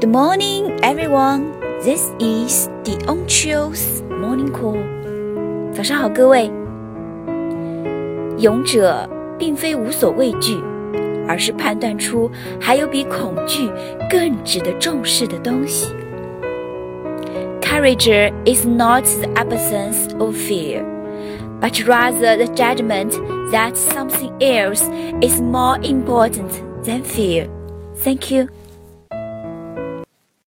Good morning, everyone. This is the Onchio's Morning Call. 早上好，各位。勇者并非无所畏惧，而是判断出还有比恐惧更值得重视的东西。Courage is not the absence of fear, but rather the judgment that something else is more important than fear. Thank you.